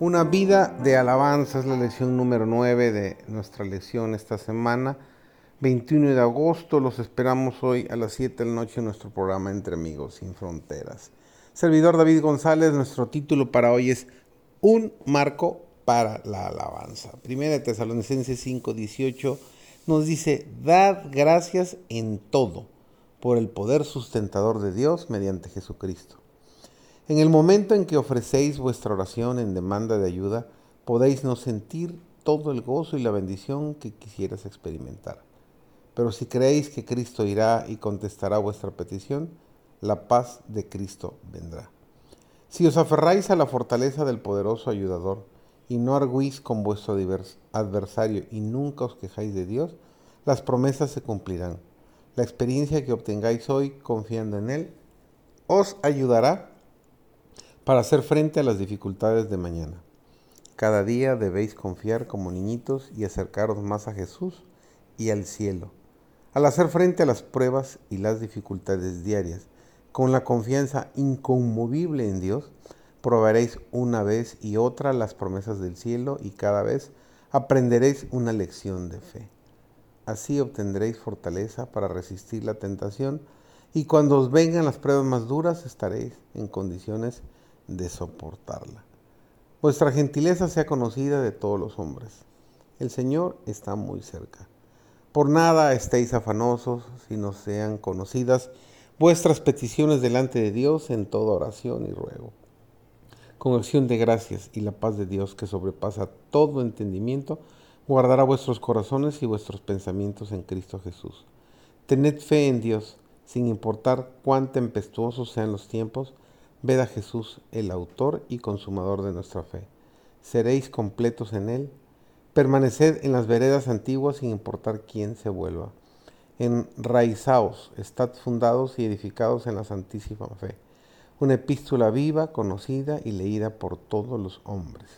Una vida de alabanza es la lección número 9 de nuestra lección esta semana. 21 de agosto, los esperamos hoy a las 7 de la noche en nuestro programa Entre Amigos Sin Fronteras. Servidor David González, nuestro título para hoy es Un marco para la alabanza. Primera de Tesalonicenses 5:18 nos dice, Dad gracias en todo por el poder sustentador de Dios mediante Jesucristo en el momento en que ofrecéis vuestra oración en demanda de ayuda, podéis no sentir todo el gozo y la bendición que quisieras experimentar. Pero si creéis que Cristo irá y contestará vuestra petición, la paz de Cristo vendrá. Si os aferráis a la fortaleza del poderoso ayudador y no arguís con vuestro adversario y nunca os quejáis de Dios, las promesas se cumplirán. La experiencia que obtengáis hoy confiando en Él os ayudará para hacer frente a las dificultades de mañana. Cada día debéis confiar como niñitos y acercaros más a Jesús y al cielo. Al hacer frente a las pruebas y las dificultades diarias, con la confianza inconmovible en Dios, probaréis una vez y otra las promesas del cielo y cada vez aprenderéis una lección de fe. Así obtendréis fortaleza para resistir la tentación y cuando os vengan las pruebas más duras estaréis en condiciones de soportarla. Vuestra gentileza sea conocida de todos los hombres. El Señor está muy cerca. Por nada estéis afanosos, sino sean conocidas vuestras peticiones delante de Dios en toda oración y ruego. Con acción de gracias y la paz de Dios que sobrepasa todo entendimiento, guardará vuestros corazones y vuestros pensamientos en Cristo Jesús. Tened fe en Dios, sin importar cuán tempestuosos sean los tiempos, Ved a Jesús, el autor y consumador de nuestra fe. Seréis completos en Él. Permaneced en las veredas antiguas sin importar quién se vuelva. Enraizaos, estad fundados y edificados en la santísima fe. Una epístola viva, conocida y leída por todos los hombres.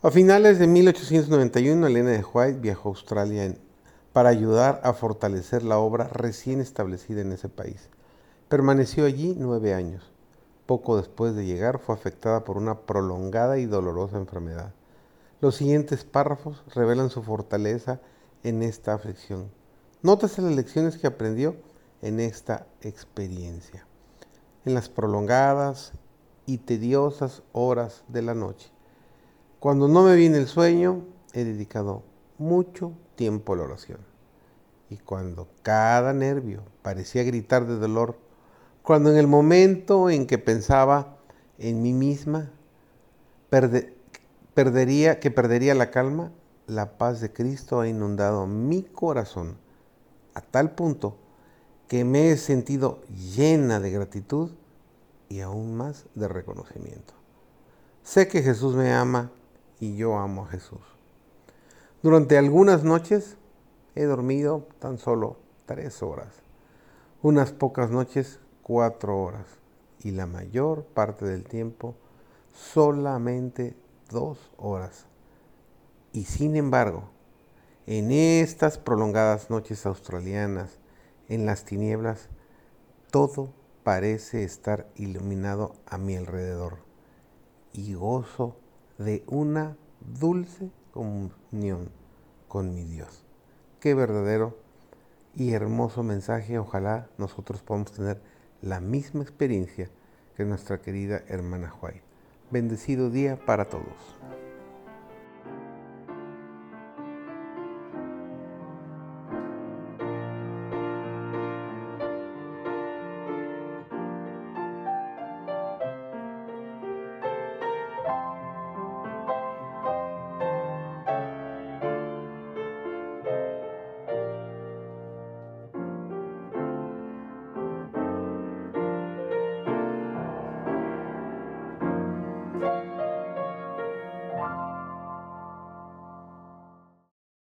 A finales de 1891, Elena de White viajó a Australia para ayudar a fortalecer la obra recién establecida en ese país. Permaneció allí nueve años. Poco después de llegar fue afectada por una prolongada y dolorosa enfermedad. Los siguientes párrafos revelan su fortaleza en esta aflicción. Nótese las lecciones que aprendió en esta experiencia. En las prolongadas y tediosas horas de la noche. Cuando no me viene el sueño, he dedicado mucho tiempo a la oración. Y cuando cada nervio parecía gritar de dolor, cuando en el momento en que pensaba en mí misma, perdería, que perdería la calma, la paz de Cristo ha inundado mi corazón a tal punto que me he sentido llena de gratitud y aún más de reconocimiento. Sé que Jesús me ama y yo amo a Jesús. Durante algunas noches he dormido tan solo tres horas. Unas pocas noches cuatro horas y la mayor parte del tiempo solamente dos horas. Y sin embargo, en estas prolongadas noches australianas, en las tinieblas, todo parece estar iluminado a mi alrededor y gozo de una dulce comunión con mi Dios. Qué verdadero y hermoso mensaje ojalá nosotros podamos tener la misma experiencia que nuestra querida hermana Juay. Bendecido día para todos.